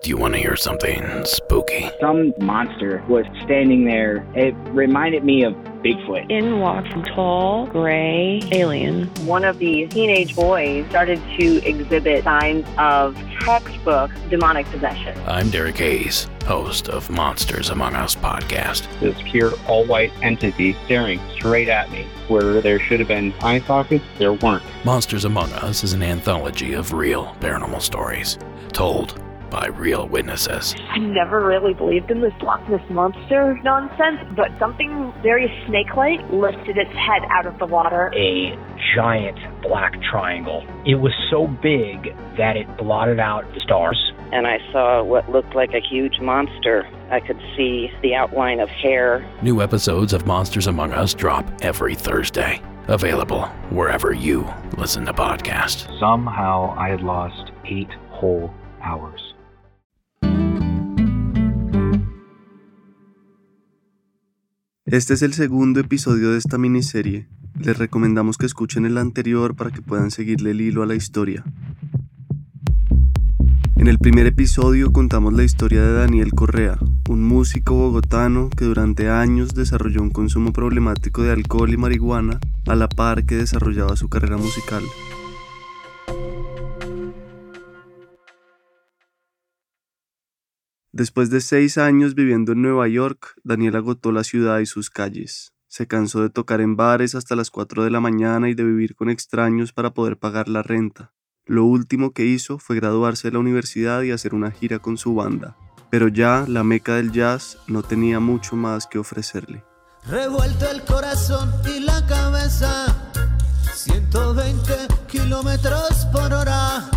Do you want to hear something spooky? Some monster was standing there. It reminded me of Bigfoot. In walked a tall, gray alien. One of these teenage boys started to exhibit signs of textbook demonic possession. I'm Derek Hayes, host of Monsters Among Us podcast. This pure all white entity staring straight at me. Where there should have been eye sockets, there weren't. Monsters Among Us is an anthology of real paranormal stories told by real witnesses. I never really believed in this Loch Ness monster nonsense, but something very snake-like lifted its head out of the water. A giant black triangle. It was so big that it blotted out the stars. And I saw what looked like a huge monster. I could see the outline of hair. New episodes of Monsters Among Us drop every Thursday. Available wherever you listen to podcasts. Somehow I had lost eight whole hours. Este es el segundo episodio de esta miniserie. Les recomendamos que escuchen el anterior para que puedan seguirle el hilo a la historia. En el primer episodio contamos la historia de Daniel Correa, un músico bogotano que durante años desarrolló un consumo problemático de alcohol y marihuana a la par que desarrollaba su carrera musical. Después de seis años viviendo en Nueva York, Daniel agotó la ciudad y sus calles. Se cansó de tocar en bares hasta las 4 de la mañana y de vivir con extraños para poder pagar la renta. Lo último que hizo fue graduarse de la universidad y hacer una gira con su banda. Pero ya la meca del jazz no tenía mucho más que ofrecerle. Revuelto el corazón y la cabeza, 120 kilómetros por hora.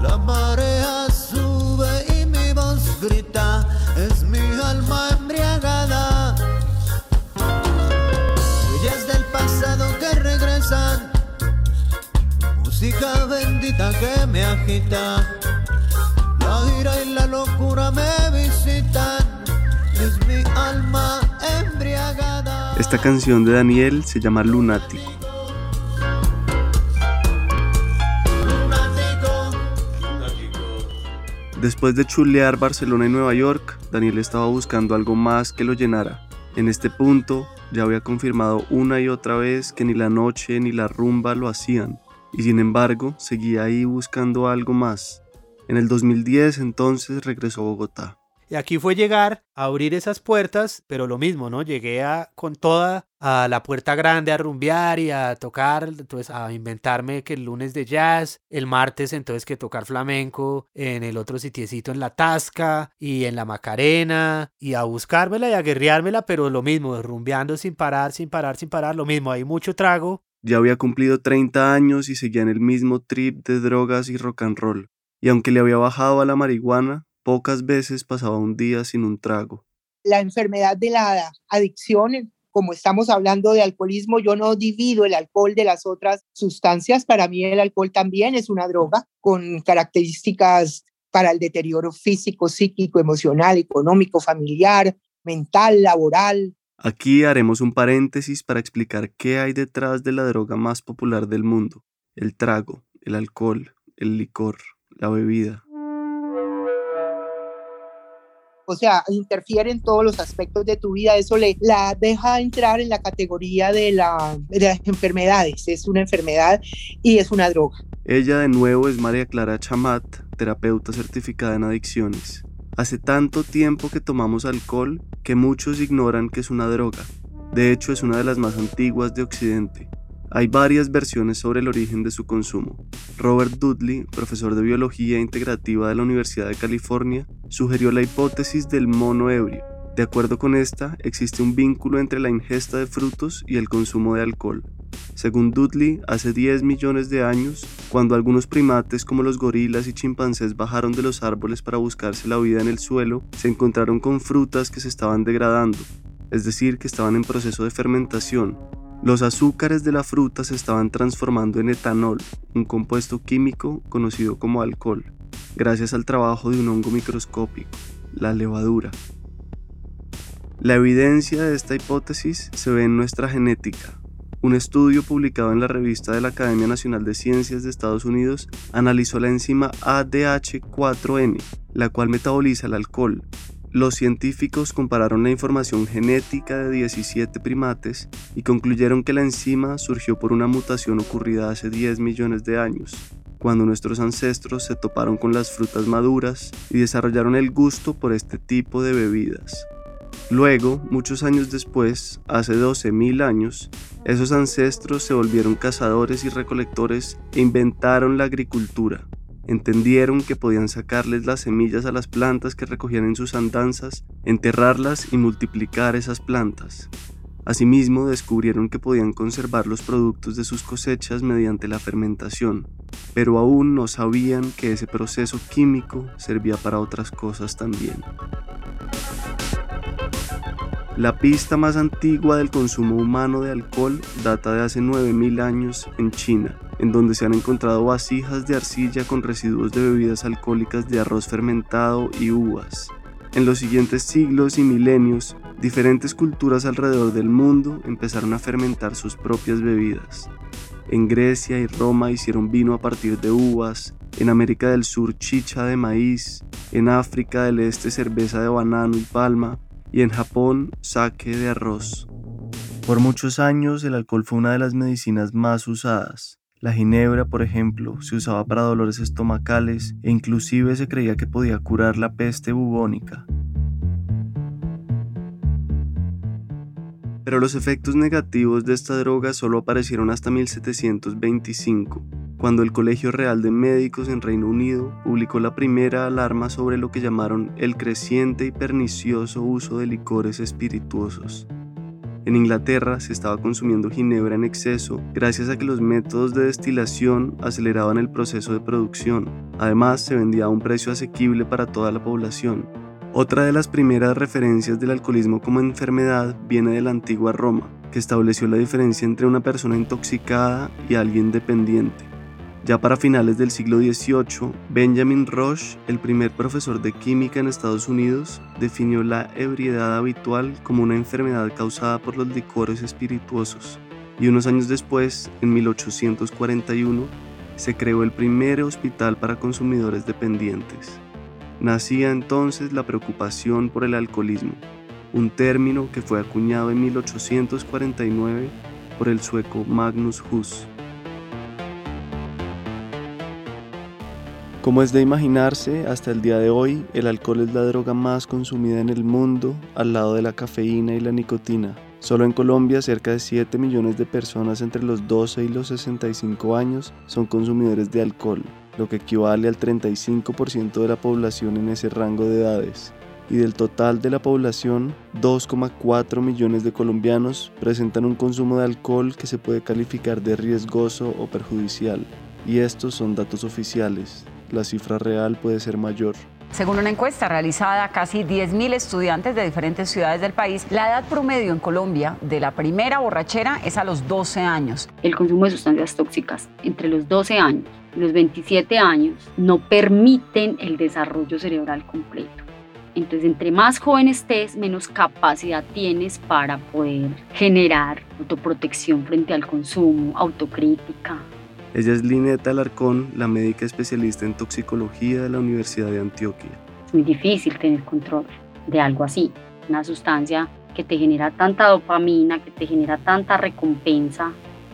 La marea música bendita que me agita. La ira y la locura me visitan, es mi alma embriagada. Esta canción de Daniel se llama Lunático. Después de chulear Barcelona y Nueva York, Daniel estaba buscando algo más que lo llenara. En este punto, ya había confirmado una y otra vez que ni la noche ni la rumba lo hacían, y sin embargo, seguía ahí buscando algo más. En el 2010 entonces regresó a Bogotá. Y aquí fue llegar a abrir esas puertas, pero lo mismo, ¿no? Llegué a, con toda a la puerta grande a rumbear y a tocar, entonces a inventarme que el lunes de jazz, el martes entonces que tocar flamenco en el otro sitiecito en la Tasca y en la Macarena y a buscármela y a guerreármela, pero lo mismo, rumbeando sin parar, sin parar, sin parar, lo mismo, hay mucho trago. Ya había cumplido 30 años y seguía en el mismo trip de drogas y rock and roll. Y aunque le había bajado a la marihuana, Pocas veces pasaba un día sin un trago. La enfermedad de la adicción, como estamos hablando de alcoholismo, yo no divido el alcohol de las otras sustancias. Para mí el alcohol también es una droga con características para el deterioro físico, psíquico, emocional, económico, familiar, mental, laboral. Aquí haremos un paréntesis para explicar qué hay detrás de la droga más popular del mundo, el trago, el alcohol, el licor, la bebida o sea, interfiere en todos los aspectos de tu vida, eso le la deja entrar en la categoría de, la, de las enfermedades, es una enfermedad y es una droga. Ella de nuevo es María Clara Chamat, terapeuta certificada en adicciones. Hace tanto tiempo que tomamos alcohol que muchos ignoran que es una droga. De hecho, es una de las más antiguas de Occidente. Hay varias versiones sobre el origen de su consumo. Robert Dudley, profesor de biología integrativa de la Universidad de California, sugirió la hipótesis del mono ebrio, De acuerdo con esta, existe un vínculo entre la ingesta de frutos y el consumo de alcohol. Según Dudley, hace 10 millones de años, cuando algunos primates como los gorilas y chimpancés bajaron de los árboles para buscarse la vida en el suelo, se encontraron con frutas que se estaban degradando, es decir, que estaban en proceso de fermentación. Los azúcares de la fruta se estaban transformando en etanol, un compuesto químico conocido como alcohol, gracias al trabajo de un hongo microscópico, la levadura. La evidencia de esta hipótesis se ve en nuestra genética. Un estudio publicado en la revista de la Academia Nacional de Ciencias de Estados Unidos analizó la enzima ADH4N, la cual metaboliza el alcohol. Los científicos compararon la información genética de 17 primates y concluyeron que la enzima surgió por una mutación ocurrida hace 10 millones de años, cuando nuestros ancestros se toparon con las frutas maduras y desarrollaron el gusto por este tipo de bebidas. Luego, muchos años después, hace 12.000 años, esos ancestros se volvieron cazadores y recolectores e inventaron la agricultura. Entendieron que podían sacarles las semillas a las plantas que recogían en sus andanzas, enterrarlas y multiplicar esas plantas. Asimismo, descubrieron que podían conservar los productos de sus cosechas mediante la fermentación, pero aún no sabían que ese proceso químico servía para otras cosas también. La pista más antigua del consumo humano de alcohol data de hace 9.000 años en China, en donde se han encontrado vasijas de arcilla con residuos de bebidas alcohólicas de arroz fermentado y uvas. En los siguientes siglos y milenios, diferentes culturas alrededor del mundo empezaron a fermentar sus propias bebidas. En Grecia y Roma hicieron vino a partir de uvas, en América del Sur chicha de maíz, en África del Este cerveza de banano y palma, y en Japón sake de arroz. Por muchos años el alcohol fue una de las medicinas más usadas. La ginebra, por ejemplo, se usaba para dolores estomacales e inclusive se creía que podía curar la peste bubónica. Pero los efectos negativos de esta droga solo aparecieron hasta 1725, cuando el Colegio Real de Médicos en Reino Unido publicó la primera alarma sobre lo que llamaron el creciente y pernicioso uso de licores espirituosos. En Inglaterra se estaba consumiendo ginebra en exceso gracias a que los métodos de destilación aceleraban el proceso de producción. Además, se vendía a un precio asequible para toda la población. Otra de las primeras referencias del alcoholismo como enfermedad viene de la antigua Roma, que estableció la diferencia entre una persona intoxicada y alguien dependiente. Ya para finales del siglo XVIII, Benjamin Roche, el primer profesor de química en Estados Unidos, definió la ebriedad habitual como una enfermedad causada por los licores espirituosos. Y unos años después, en 1841, se creó el primer hospital para consumidores dependientes. Nacía entonces la preocupación por el alcoholismo, un término que fue acuñado en 1849 por el sueco Magnus Hus. Como es de imaginarse, hasta el día de hoy el alcohol es la droga más consumida en el mundo al lado de la cafeína y la nicotina. Solo en Colombia cerca de 7 millones de personas entre los 12 y los 65 años son consumidores de alcohol, lo que equivale al 35% de la población en ese rango de edades. Y del total de la población, 2,4 millones de colombianos presentan un consumo de alcohol que se puede calificar de riesgoso o perjudicial. Y estos son datos oficiales, la cifra real puede ser mayor. Según una encuesta realizada a casi 10.000 estudiantes de diferentes ciudades del país, la edad promedio en Colombia de la primera borrachera es a los 12 años. El consumo de sustancias tóxicas entre los 12 años y los 27 años no permiten el desarrollo cerebral completo. Entonces, entre más joven estés, menos capacidad tienes para poder generar autoprotección frente al consumo, autocrítica, ella es Lineta Alarcón, la médica especialista en toxicología de la Universidad de Antioquia. Es muy difícil tener control de algo así, una sustancia que te genera tanta dopamina, que te genera tanta recompensa,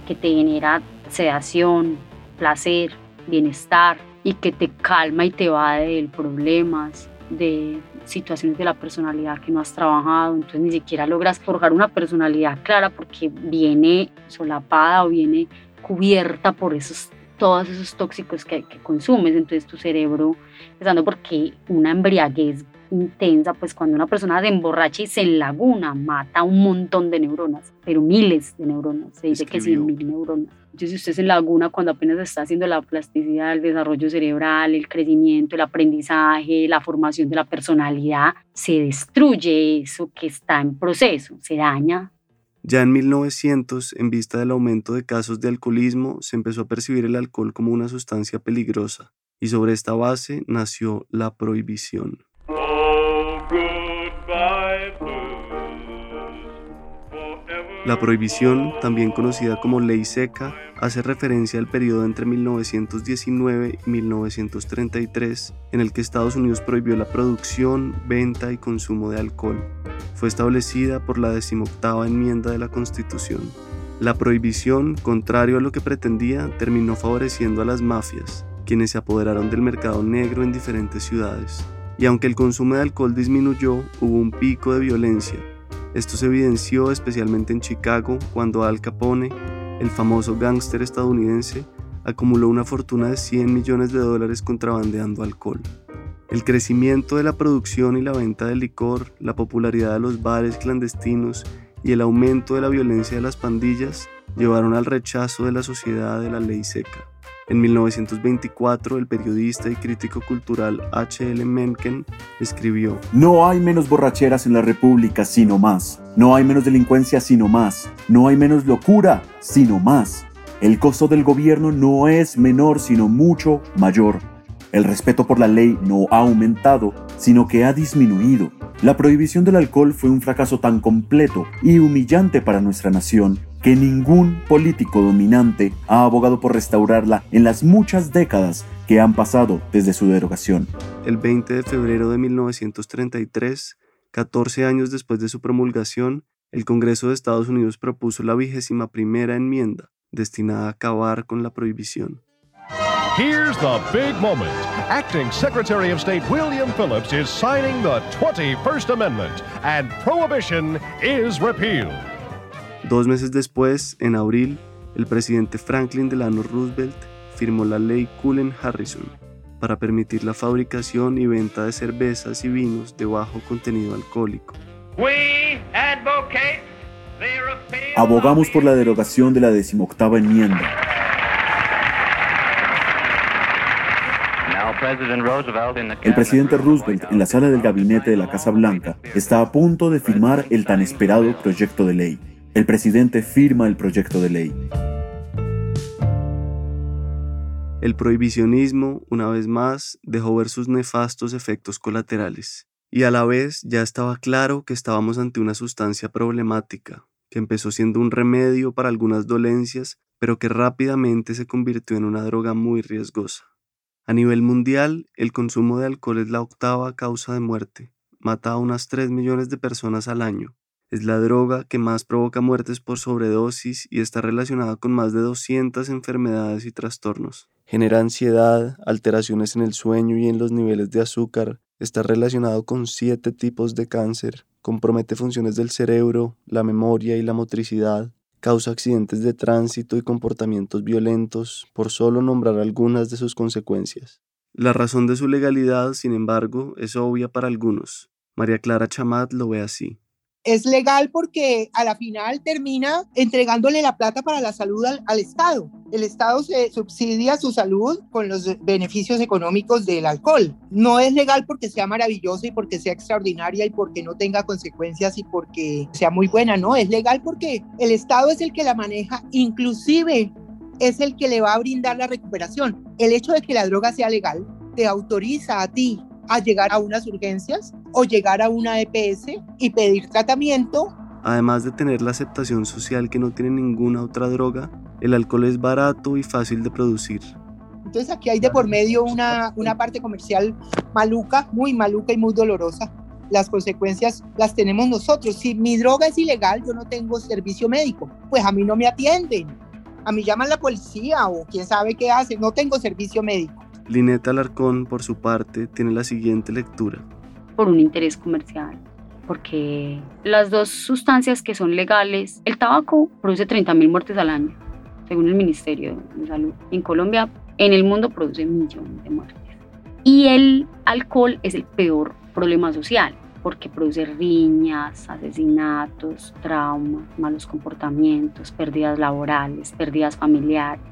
que te genera sedación, placer, bienestar y que te calma y te va de problemas, de situaciones de la personalidad que no has trabajado, entonces ni siquiera logras forjar una personalidad clara porque viene solapada o viene cubierta por esos todos esos tóxicos que, que, consumes, entonces tu cerebro, empezando porque una embriaguez intensa, pues cuando una persona se emborracha y se enlaguna, mata un montón de neuronas, pero miles de neuronas, se dice que 100 mil neuronas. Entonces, si usted se enlaguna cuando apenas está haciendo la plasticidad, el desarrollo cerebral, el crecimiento, el aprendizaje, la formación de la personalidad, se destruye eso que está en proceso, se daña. Ya en 1900, en vista del aumento de casos de alcoholismo, se empezó a percibir el alcohol como una sustancia peligrosa, y sobre esta base nació la prohibición. La prohibición, también conocida como ley seca, hace referencia al periodo entre 1919 y 1933 en el que Estados Unidos prohibió la producción, venta y consumo de alcohol. Fue establecida por la decimoctava enmienda de la Constitución. La prohibición, contrario a lo que pretendía, terminó favoreciendo a las mafias, quienes se apoderaron del mercado negro en diferentes ciudades. Y aunque el consumo de alcohol disminuyó, hubo un pico de violencia, esto se evidenció especialmente en Chicago cuando Al Capone, el famoso gángster estadounidense, acumuló una fortuna de 100 millones de dólares contrabandeando alcohol. El crecimiento de la producción y la venta de licor, la popularidad de los bares clandestinos y el aumento de la violencia de las pandillas llevaron al rechazo de la sociedad de la ley seca. En 1924, el periodista y crítico cultural H.L. Mencken escribió, No hay menos borracheras en la República, sino más. No hay menos delincuencia, sino más. No hay menos locura, sino más. El costo del gobierno no es menor, sino mucho mayor. El respeto por la ley no ha aumentado, sino que ha disminuido. La prohibición del alcohol fue un fracaso tan completo y humillante para nuestra nación que ningún político dominante ha abogado por restaurarla en las muchas décadas que han pasado desde su derogación. El 20 de febrero de 1933, 14 años después de su promulgación, el Congreso de Estados Unidos propuso la vigésima primera enmienda, destinada a acabar con la prohibición. Here's the big moment. Acting Secretary of State William Phillips is signing the 21st Amendment, and prohibition is repealed. Dos meses después, en abril, el presidente Franklin Delano Roosevelt firmó la ley Cullen-Harrison para permitir la fabricación y venta de cervezas y vinos de bajo contenido alcohólico. Abogamos por la derogación de la decimoctava enmienda. El presidente Roosevelt en la sala del gabinete de la Casa Blanca está a punto de firmar el tan esperado proyecto de ley. El presidente firma el proyecto de ley. El prohibicionismo, una vez más, dejó ver sus nefastos efectos colaterales, y a la vez ya estaba claro que estábamos ante una sustancia problemática, que empezó siendo un remedio para algunas dolencias, pero que rápidamente se convirtió en una droga muy riesgosa. A nivel mundial, el consumo de alcohol es la octava causa de muerte, mata a unas 3 millones de personas al año, es la droga que más provoca muertes por sobredosis y está relacionada con más de 200 enfermedades y trastornos. Genera ansiedad, alteraciones en el sueño y en los niveles de azúcar. Está relacionado con siete tipos de cáncer. Compromete funciones del cerebro, la memoria y la motricidad. Causa accidentes de tránsito y comportamientos violentos, por solo nombrar algunas de sus consecuencias. La razón de su legalidad, sin embargo, es obvia para algunos. María Clara Chamat lo ve así es legal porque a la final termina entregándole la plata para la salud al, Estado. El Estado se subsidia su salud con los beneficios económicos del alcohol. No es legal porque sea maravillosa y porque sea extraordinaria y porque no tenga consecuencias y porque sea muy buena, no, es legal porque el Estado es el que la maneja, inclusive es el que le va a brindar la recuperación. El hecho de que la droga sea legal te autoriza a ti a llegar a unas urgencias o llegar a una EPS y pedir tratamiento. Además de tener la aceptación social que no tiene ninguna otra droga, el alcohol es barato y fácil de producir. Entonces aquí hay de por medio una, una parte comercial maluca, muy maluca y muy dolorosa. Las consecuencias las tenemos nosotros. Si mi droga es ilegal, yo no tengo servicio médico, pues a mí no me atienden. A mí llaman la policía o quién sabe qué hace, no tengo servicio médico. Lineta Alarcón, por su parte, tiene la siguiente lectura. Por un interés comercial, porque las dos sustancias que son legales, el tabaco produce 30.000 muertes al año, según el Ministerio de Salud. En Colombia, en el mundo produce millones de muertes. Y el alcohol es el peor problema social porque produce riñas, asesinatos, traumas, malos comportamientos, pérdidas laborales, pérdidas familiares.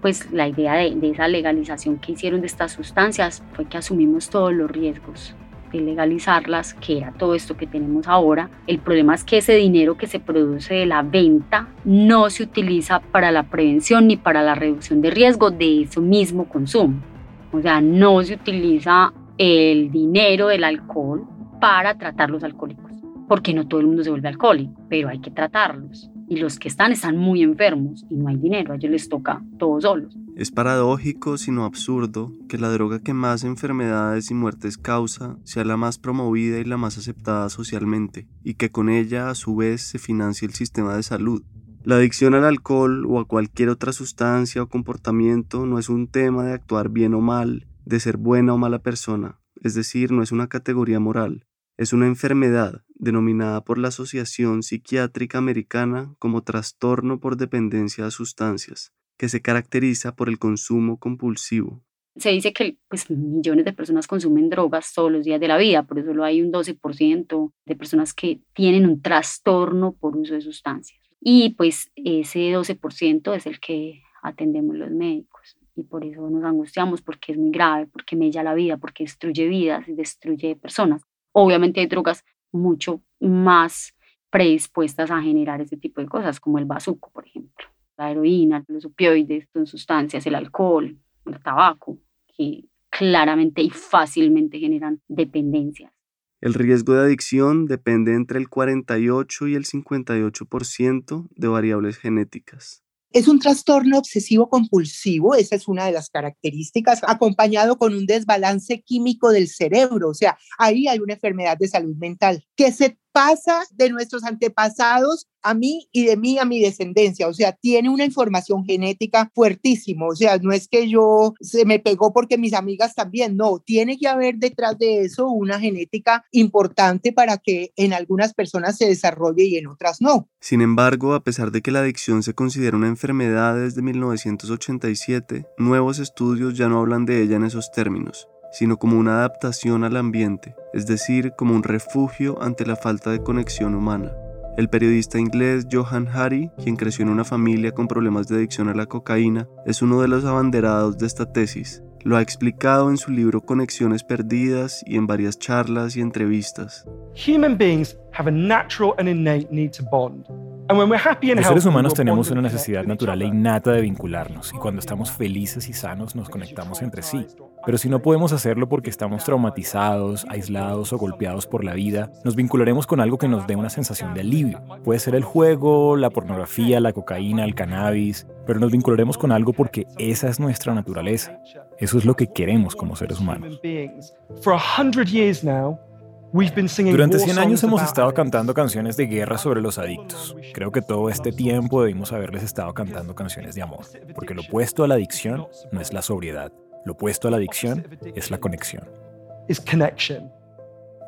Pues la idea de, esa legalización que hicieron de estas sustancias fue que asumimos todos los riesgos de legalizarlas, que era todo esto que tenemos ahora. El problema es que ese dinero que se produce de la venta no se utiliza para la prevención ni para la reducción de riesgo de ese mismo consumo. O sea, no se utiliza el dinero del alcohol para tratar los alcohólicos, porque no todo el mundo se vuelve alcohólico, pero hay que tratarlos. Y los que están están muy enfermos y no hay dinero, a ellos les toca todos solos. Es paradójico, sino absurdo, que la droga que más enfermedades y muertes causa sea la más promovida y la más aceptada socialmente, y que con ella a su vez se financie el sistema de salud. La adicción al alcohol o a cualquier otra sustancia o comportamiento no es un tema de actuar bien o mal, de ser buena o mala persona, es decir, no es una categoría moral, es una enfermedad denominada por la Asociación Psiquiátrica Americana como trastorno por dependencia a sustancias, que se caracteriza por el consumo compulsivo. Se dice que pues, millones de personas consumen drogas todos los días de la vida, por eso hay un 12% de personas que tienen un trastorno por uso de sustancias. Y pues ese 12% es el que atendemos los médicos y por eso nos angustiamos porque es muy grave, porque mella la vida, porque destruye vidas y destruye personas. Obviamente hay drogas mucho más predispuestas a generar ese tipo de cosas, como el bazuco, por ejemplo. La heroína, los opioides, sustancias, el alcohol, el tabaco, que claramente y fácilmente generan dependencias. El riesgo de adicción depende entre el 48 y el 58% de variables genéticas. Es un trastorno obsesivo compulsivo, esa es una de las características, acompañado con un desbalance químico del cerebro, o sea, ahí hay una enfermedad de salud mental. Que se pasa de nuestros antepasados a mí y de mí a mi descendencia. O sea, tiene una información genética fuertísimo. O sea, no es que yo se me pegó porque mis amigas también. No, tiene que haber detrás de eso una genética importante para que en algunas personas se desarrolle y en otras no. Sin embargo, a pesar de que la adicción se considera una enfermedad desde 1987, nuevos estudios ya no hablan de ella en esos términos sino como una adaptación al ambiente, es decir, como un refugio ante la falta de conexión humana. El periodista inglés Johan Hari, quien creció en una familia con problemas de adicción a la cocaína, es uno de los abanderados de esta tesis. Lo ha explicado en su libro Conexiones Perdidas y en varias charlas y entrevistas. Human beings have a natural and innate need to bond. Los seres humanos tenemos una necesidad natural e innata de vincularnos y cuando estamos felices y sanos nos conectamos entre sí. Pero si no podemos hacerlo porque estamos traumatizados, aislados o golpeados por la vida, nos vincularemos con algo que nos dé una sensación de alivio. Puede ser el juego, la pornografía, la cocaína, el cannabis, pero nos vincularemos con algo porque esa es nuestra naturaleza. Eso es lo que queremos como seres humanos. Durante 100 años hemos estado cantando canciones de guerra sobre los adictos. Creo que todo este tiempo debimos haberles estado cantando canciones de amor, porque lo opuesto a la adicción no es la sobriedad, lo opuesto a la adicción es la conexión.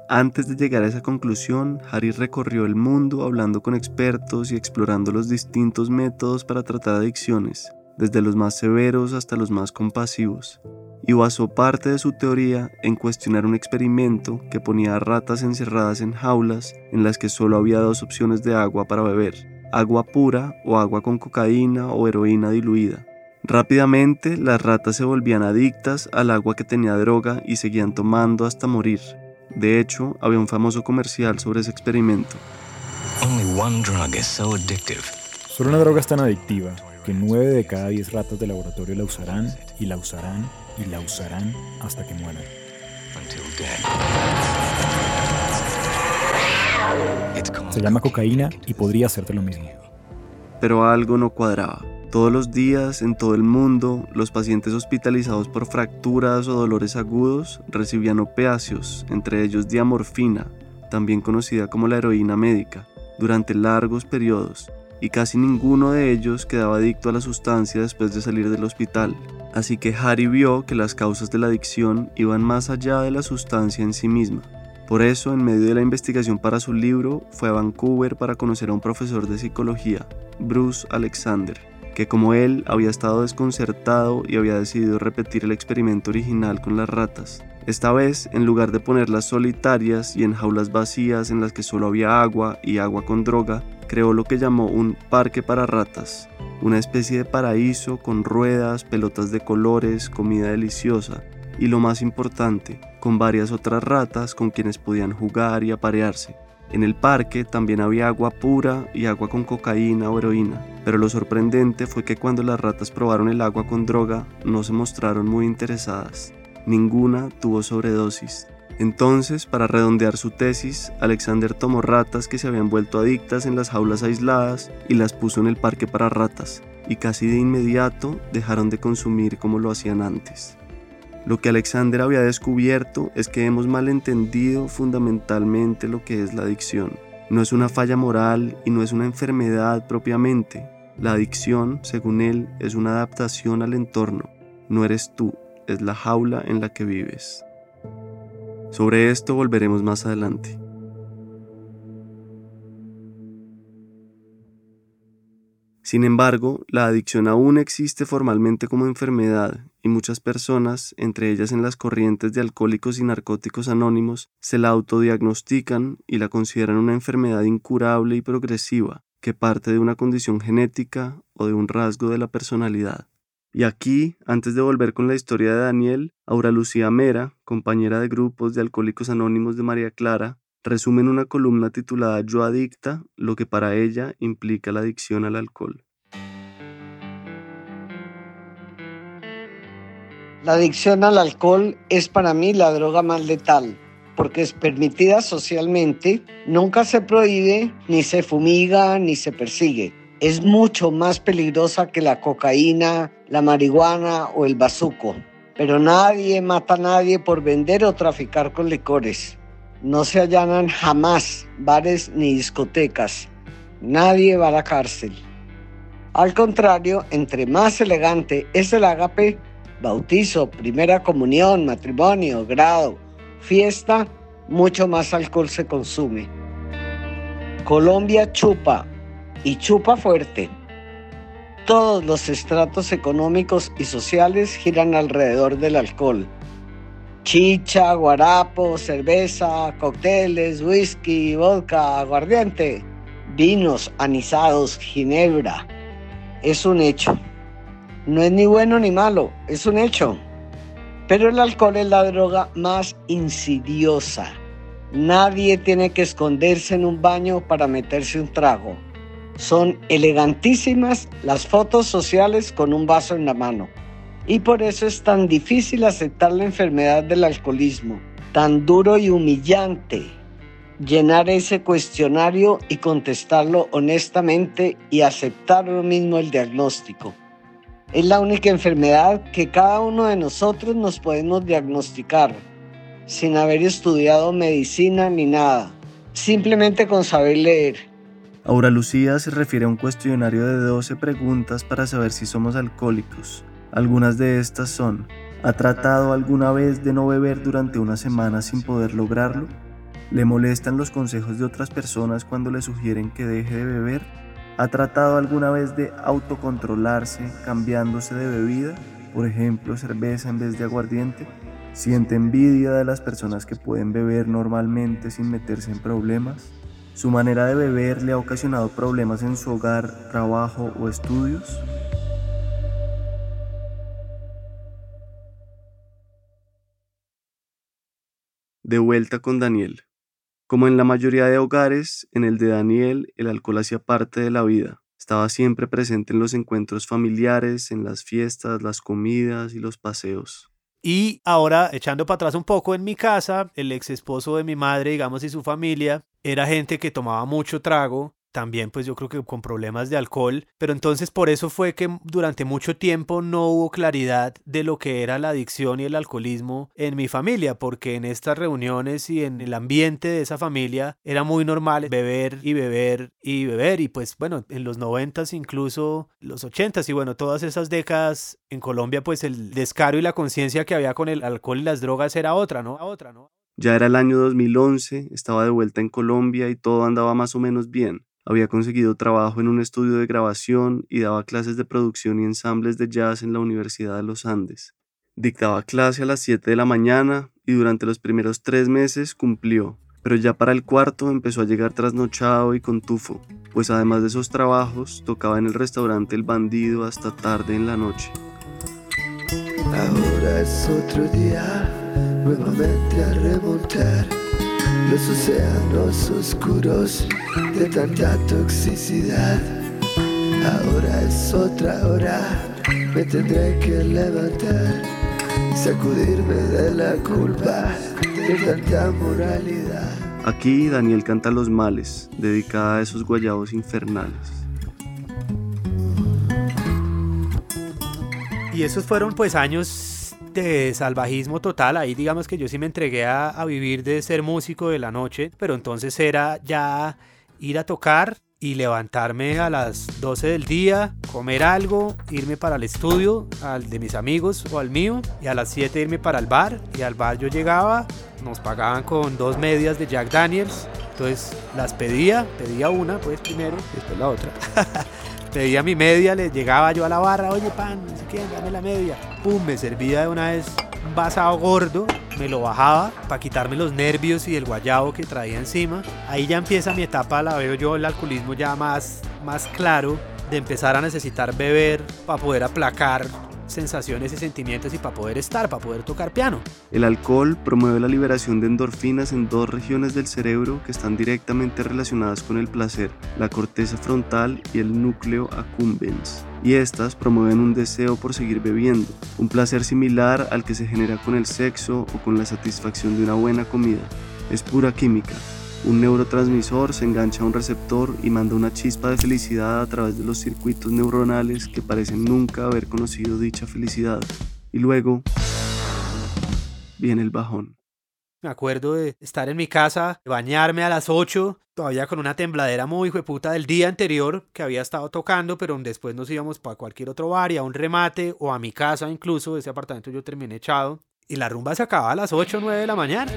Antes de llegar a esa conclusión, Harry recorrió el mundo hablando con expertos y explorando los distintos métodos para tratar adicciones, desde los más severos hasta los más compasivos y basó parte de su teoría en cuestionar un experimento que ponía a ratas encerradas en jaulas en las que solo había dos opciones de agua para beber, agua pura o agua con cocaína o heroína diluida. Rápidamente las ratas se volvían adictas al agua que tenía droga y seguían tomando hasta morir. De hecho, había un famoso comercial sobre ese experimento. Solo una droga es tan adictiva que 9 de cada 10 ratas de laboratorio la usarán y la usarán y la usarán hasta que mueran. Se llama cocaína y podría hacerte lo mismo. Pero algo no cuadraba. Todos los días, en todo el mundo, los pacientes hospitalizados por fracturas o dolores agudos recibían opiáceos, entre ellos diamorfina, también conocida como la heroína médica, durante largos periodos, y casi ninguno de ellos quedaba adicto a la sustancia después de salir del hospital. Así que Harry vio que las causas de la adicción iban más allá de la sustancia en sí misma. Por eso, en medio de la investigación para su libro, fue a Vancouver para conocer a un profesor de psicología, Bruce Alexander, que como él había estado desconcertado y había decidido repetir el experimento original con las ratas. Esta vez, en lugar de ponerlas solitarias y en jaulas vacías en las que solo había agua y agua con droga, creó lo que llamó un parque para ratas, una especie de paraíso con ruedas, pelotas de colores, comida deliciosa y lo más importante, con varias otras ratas con quienes podían jugar y aparearse. En el parque también había agua pura y agua con cocaína o heroína, pero lo sorprendente fue que cuando las ratas probaron el agua con droga no se mostraron muy interesadas. Ninguna tuvo sobredosis. Entonces, para redondear su tesis, Alexander tomó ratas que se habían vuelto adictas en las jaulas aisladas y las puso en el parque para ratas, y casi de inmediato dejaron de consumir como lo hacían antes. Lo que Alexander había descubierto es que hemos malentendido fundamentalmente lo que es la adicción. No es una falla moral y no es una enfermedad propiamente. La adicción, según él, es una adaptación al entorno. No eres tú, es la jaula en la que vives. Sobre esto volveremos más adelante. Sin embargo, la adicción aún existe formalmente como enfermedad y muchas personas, entre ellas en las corrientes de alcohólicos y narcóticos anónimos, se la autodiagnostican y la consideran una enfermedad incurable y progresiva que parte de una condición genética o de un rasgo de la personalidad. Y aquí, antes de volver con la historia de Daniel, Aura Lucía Mera, compañera de grupos de Alcohólicos Anónimos de María Clara, resume en una columna titulada Yo adicta, lo que para ella implica la adicción al alcohol. La adicción al alcohol es para mí la droga más letal, porque es permitida socialmente, nunca se prohíbe, ni se fumiga, ni se persigue es mucho más peligrosa que la cocaína, la marihuana o el bazuco. Pero nadie mata a nadie por vender o traficar con licores. No se allanan jamás bares ni discotecas. Nadie va a la cárcel. Al contrario, entre más elegante es el agape, bautizo, primera comunión, matrimonio, grado, fiesta, mucho más alcohol se consume. Colombia chupa y chupa fuerte. Todos los estratos económicos y sociales giran alrededor del alcohol. Chicha, guarapo, cerveza, cócteles, whisky, vodka, aguardiente, vinos, anisados, ginebra. Es un hecho. No es ni bueno ni malo, es un hecho. Pero el alcohol es la droga más insidiosa. Nadie tiene que esconderse en un baño para meterse un trago. Son elegantísimas las fotos sociales con un vaso en la mano. Y por eso es tan difícil aceptar la enfermedad del alcoholismo, tan duro y humillante llenar ese cuestionario y contestarlo honestamente y aceptar lo mismo el diagnóstico. Es la única enfermedad que cada uno de nosotros nos podemos diagnosticar sin haber estudiado medicina ni nada, simplemente con saber leer. Aura Lucía se refiere a un cuestionario de 12 preguntas para saber si somos alcohólicos. Algunas de estas son, ¿ha tratado alguna vez de no beber durante una semana sin poder lograrlo? ¿Le molestan los consejos de otras personas cuando le sugieren que deje de beber? ¿Ha tratado alguna vez de autocontrolarse cambiándose de bebida? Por ejemplo, cerveza en vez de aguardiente. ¿Siente envidia de las personas que pueden beber normalmente sin meterse en problemas? ¿Su manera de beber le ha ocasionado problemas en su hogar, trabajo o estudios? De vuelta con Daniel. Como en la mayoría de hogares, en el de Daniel el alcohol hacía parte de la vida. Estaba siempre presente en los encuentros familiares, en las fiestas, las comidas y los paseos. Y ahora, echando para atrás un poco en mi casa, el ex esposo de mi madre, digamos, y su familia, era gente que tomaba mucho trago, también pues yo creo que con problemas de alcohol, pero entonces por eso fue que durante mucho tiempo no hubo claridad de lo que era la adicción y el alcoholismo en mi familia, porque en estas reuniones y en el ambiente de esa familia era muy normal beber y beber y beber y pues bueno, en los noventas incluso los ochentas y bueno, todas esas décadas en Colombia pues el descaro y la conciencia que había con el alcohol y las drogas era otra, ¿no? Otra, ¿no? Ya era el año 2011, estaba de vuelta en Colombia y todo andaba más o menos bien. Había conseguido trabajo en un estudio de grabación y daba clases de producción y ensambles de jazz en la Universidad de los Andes. Dictaba clase a las 7 de la mañana y durante los primeros tres meses cumplió, pero ya para el cuarto empezó a llegar trasnochado y con tufo, pues además de esos trabajos tocaba en el restaurante El Bandido hasta tarde en la noche. Ahora es otro día, nuevamente a remontar los océanos oscuros de tanta toxicidad. Ahora es otra hora, me tendré que levantar y sacudirme de la culpa de tanta moralidad. Aquí Daniel canta Los Males, dedicada a esos guayabos infernales. Y esos fueron pues años de salvajismo total. Ahí digamos que yo sí me entregué a, a, vivir de ser músico de la noche, pero entonces era ya ir a tocar y levantarme a las 12 del día, comer algo, irme para el estudio, al de mis amigos o al mío, y a las 7 irme para el bar. Y al bar yo llegaba, nos pagaban con dos medias de Jack Daniels, entonces las pedía, pedía una pues primero, después la otra. pedía mi media, le llegaba yo a la barra, oye pan, no sé qué, dame la media. Pum, me servía de una vez un vasado gordo, me lo bajaba para quitarme los nervios y el guayabo que traía encima. Ahí ya empieza mi etapa, la veo yo el alcoholismo ya más, más claro, de empezar a necesitar beber para poder aplacar sensaciones y sentimientos y para poder estar, para poder tocar piano. El alcohol promueve la liberación de endorfinas en dos regiones del cerebro que están directamente relacionadas con el placer, la corteza frontal y el núcleo accumbens. Y estas promueven un deseo por seguir bebiendo, un placer similar al que se genera con el sexo o con la satisfacción de una buena comida. Es pura química, un neurotransmisor se engancha a un receptor y manda una chispa de felicidad a través de los circuitos neuronales que parecen nunca haber conocido dicha felicidad. Y luego viene el bajón. Me acuerdo de estar en mi casa, bañarme a las 8, todavía con una tembladera muy puta del día anterior que había estado tocando, pero después nos íbamos para cualquier otro bar y a un remate o a mi casa incluso, ese apartamento yo terminé echado. Y la rumba se acababa a las 8 o 9 de la mañana.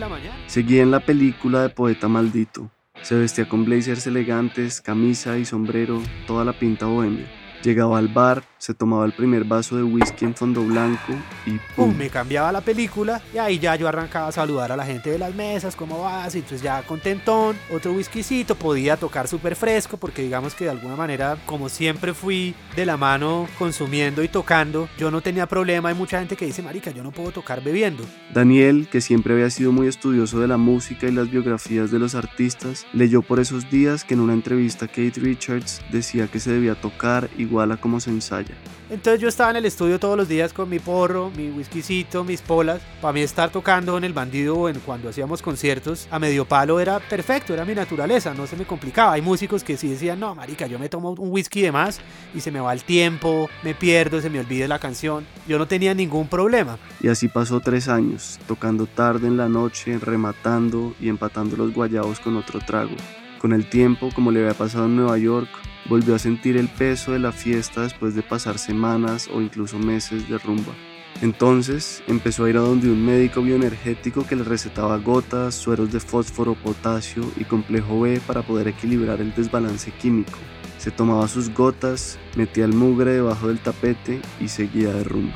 Seguía en la película de Poeta Maldito. Se vestía con blazers elegantes, camisa y sombrero, toda la pinta bohemia. Llegaba al bar, se tomaba el primer vaso de whisky en fondo blanco y ¡pum! Me cambiaba la película y ahí ya yo arrancaba a saludar a la gente de las mesas, ¿cómo vas? Y entonces ya contentón, otro whiskycito, podía tocar súper fresco porque digamos que de alguna manera, como siempre fui de la mano consumiendo y tocando, yo no tenía problema. Hay mucha gente que dice, marica, yo no puedo tocar bebiendo. Daniel, que siempre había sido muy estudioso de la música y las biografías de los artistas, leyó por esos días que en una entrevista Kate Richards decía que se debía tocar igual a como se ensaya. Entonces yo estaba en el estudio todos los días con mi porro, mi whiskycito, mis polas. Para mí estar tocando en el bandido o en cuando hacíamos conciertos a medio palo era perfecto, era mi naturaleza, no se me complicaba. Hay músicos que sí decían, no, marica, yo me tomo un whisky de más y se me va el tiempo, me pierdo, se me olvida la canción. Yo no tenía ningún problema. Y así pasó tres años, tocando tarde en la noche, rematando y empatando los guayabos con otro trago. Con el tiempo, como le había pasado en Nueva York, volvió a sentir el peso de la fiesta después de pasar semanas o incluso meses de rumba. Entonces empezó a ir a donde un médico bioenergético que le recetaba gotas, sueros de fósforo, potasio y complejo B para poder equilibrar el desbalance químico. Se tomaba sus gotas, metía el mugre debajo del tapete y seguía de rumba.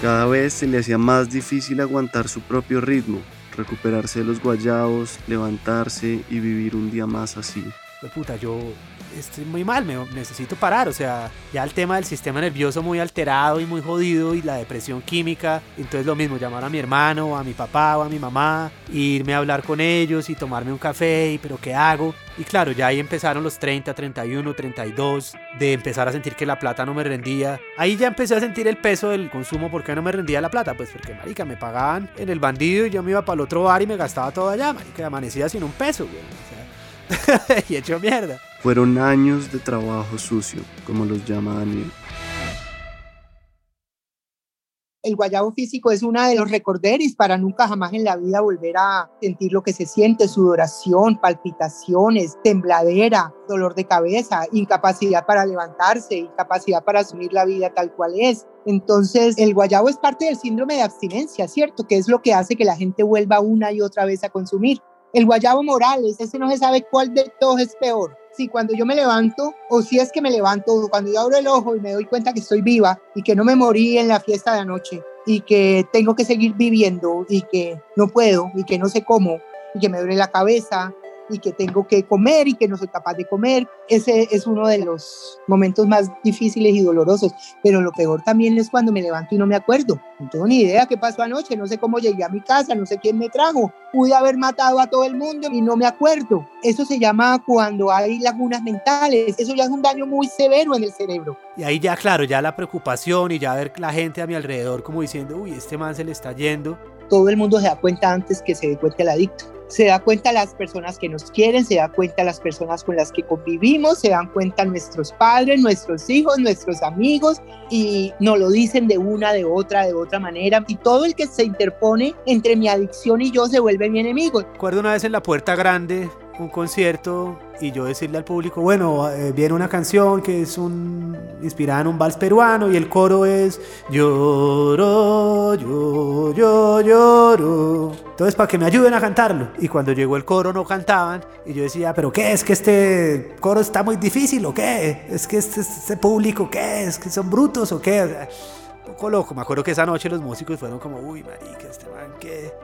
Cada vez se le hacía más difícil aguantar su propio ritmo, recuperarse de los guayabos, levantarse y vivir un día más así. Estoy muy mal, me necesito parar, o sea, ya el tema del sistema nervioso muy alterado y muy jodido y la depresión química, entonces lo mismo, llamar a mi hermano a mi papá o a mi mamá, irme a hablar con ellos y tomarme un café, pero ¿qué hago? Y claro, ya ahí empezaron los 30, 31, 32, de empezar a sentir que la plata no me rendía. Ahí ya empecé a sentir el peso del consumo, ¿por qué no me rendía la plata? Pues porque, marica, me pagaban en el bandido y yo me iba para el otro bar y me gastaba todo allá, marica, amanecía sin un peso, güey. O sea, y hecho mierda. Fueron años de trabajo sucio, como los llama Daniel. El guayabo físico es una de los recorderis para nunca jamás en la vida volver a sentir lo que se siente, sudoración, palpitaciones, tembladera, dolor de cabeza, incapacidad para levantarse, incapacidad para asumir la vida tal cual es. Entonces, el guayabo es parte del síndrome de abstinencia, ¿cierto? Que es lo que hace que la gente vuelva una y otra vez a consumir El guayabo Morales, ese no se sabe cuál de todos es peor. Si cuando yo me levanto, o si es que me levanto, cuando yo abro el ojo y me doy cuenta que estoy viva y que no me morí en la fiesta de anoche y que tengo que seguir viviendo y que no puedo y que no sé cómo y que me duele la cabeza y que tengo que comer y que no soy capaz de comer. Ese es uno de los momentos más difíciles y dolorosos, pero lo peor también es cuando me levanto y no me acuerdo. No tengo ni idea qué pasó anoche, no sé cómo llegué a mi casa, no sé quién me trajo. Pude haber matado a todo el mundo y no me acuerdo. Eso se llama cuando hay lagunas mentales. Eso ya es un daño muy severo en el cerebro. Y ahí ya, claro, ya la preocupación y ya ver la gente a mi alrededor como diciendo, uy, este man se le está yendo. Todo el mundo se da cuenta antes que se dé cuenta el adicto se da cuenta las personas que nos quieren, se da cuenta las personas con las que convivimos, se dan cuenta nuestros padres, nuestros hijos, nuestros amigos y nos lo dicen de una, de otra, de otra manera y todo el que se interpone entre mi adicción y yo se vuelve mi enemigo. Recuerdo una vez en la puerta grande un concierto y yo decirle al público, bueno, eh, viene una canción que es un, inspirada en un vals peruano y el coro es lloro, yo, yo, lloro. Entonces, para que me ayuden a cantarlo. Y cuando llegó el coro no cantaban y yo decía, pero ¿qué? ¿Es que este coro está muy difícil o qué? ¿Es que este, este público qué? ¿Es que son brutos o qué? un poco loco. Me acuerdo que esa noche los músicos fueron como, uy, marica,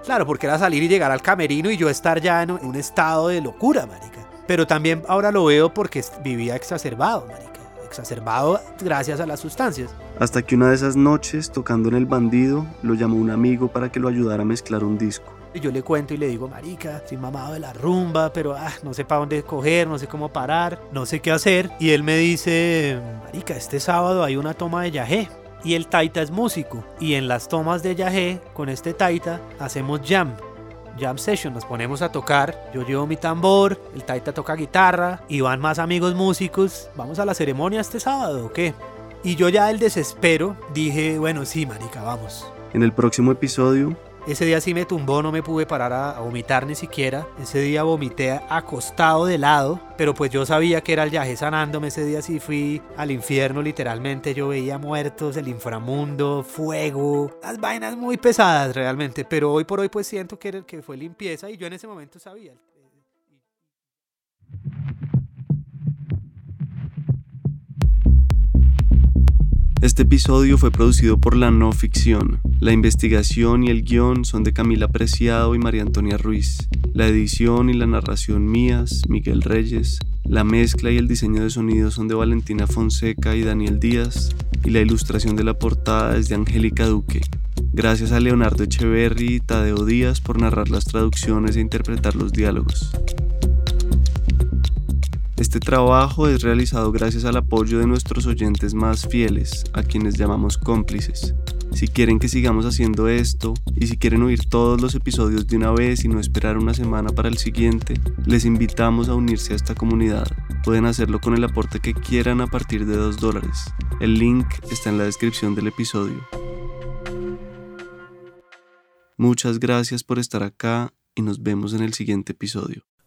Claro, porque era salir y llegar al camerino y yo estar ya en un estado de locura, marica. Pero también ahora lo veo porque vivía exacerbado, marica. Exacerbado gracias a las sustancias. Hasta que una de esas noches, tocando en el bandido, lo llamó un amigo para que lo ayudara a mezclar un disco. Y yo le cuento y le digo, marica, estoy mamado de la rumba, pero ah, no sé para dónde coger, no sé cómo parar, no sé qué hacer. Y él me dice, marica, este sábado hay una toma de yajé. Y el taita es músico. Y en las tomas de yajé, con este taita, hacemos jam jam session, nos ponemos a tocar, yo llevo mi tambor, el Taita toca guitarra y van más amigos músicos, vamos a la ceremonia este sábado, ¿o qué? Y yo ya del desespero dije, bueno, sí, marica, vamos. En el próximo episodio ese día sí me tumbó, no me pude parar a, vomitar ni siquiera. Ese día vomité acostado de lado, pero pues yo sabía que era el viaje sanándome. Ese día sí fui al infierno literalmente. Yo veía muertos, el inframundo, fuego, las vainas muy pesadas realmente. Pero hoy por hoy pues siento que, que fue limpieza y yo en ese momento sabía. Este episodio fue producido por La No Ficción. La investigación y el guion son de Camila Preciado y María Antonia Ruiz. La edición y la narración mías, Miguel Reyes. La mezcla y el diseño de sonido son de Valentina Fonseca y Daniel Díaz. Y la ilustración de la portada es de Angélica Duque. Gracias a Leonardo Echeverry y Tadeo Díaz por narrar las traducciones e interpretar los diálogos. Este trabajo es realizado gracias al apoyo de nuestros oyentes más fieles, a quienes llamamos cómplices. Si quieren que sigamos haciendo esto y si quieren oír todos los episodios de una vez y no esperar una semana para el siguiente, les invitamos a unirse a esta comunidad. Pueden hacerlo con el aporte que quieran a partir de 2 dólares. El link está en la descripción del episodio. Muchas gracias por estar acá y nos vemos en el siguiente episodio.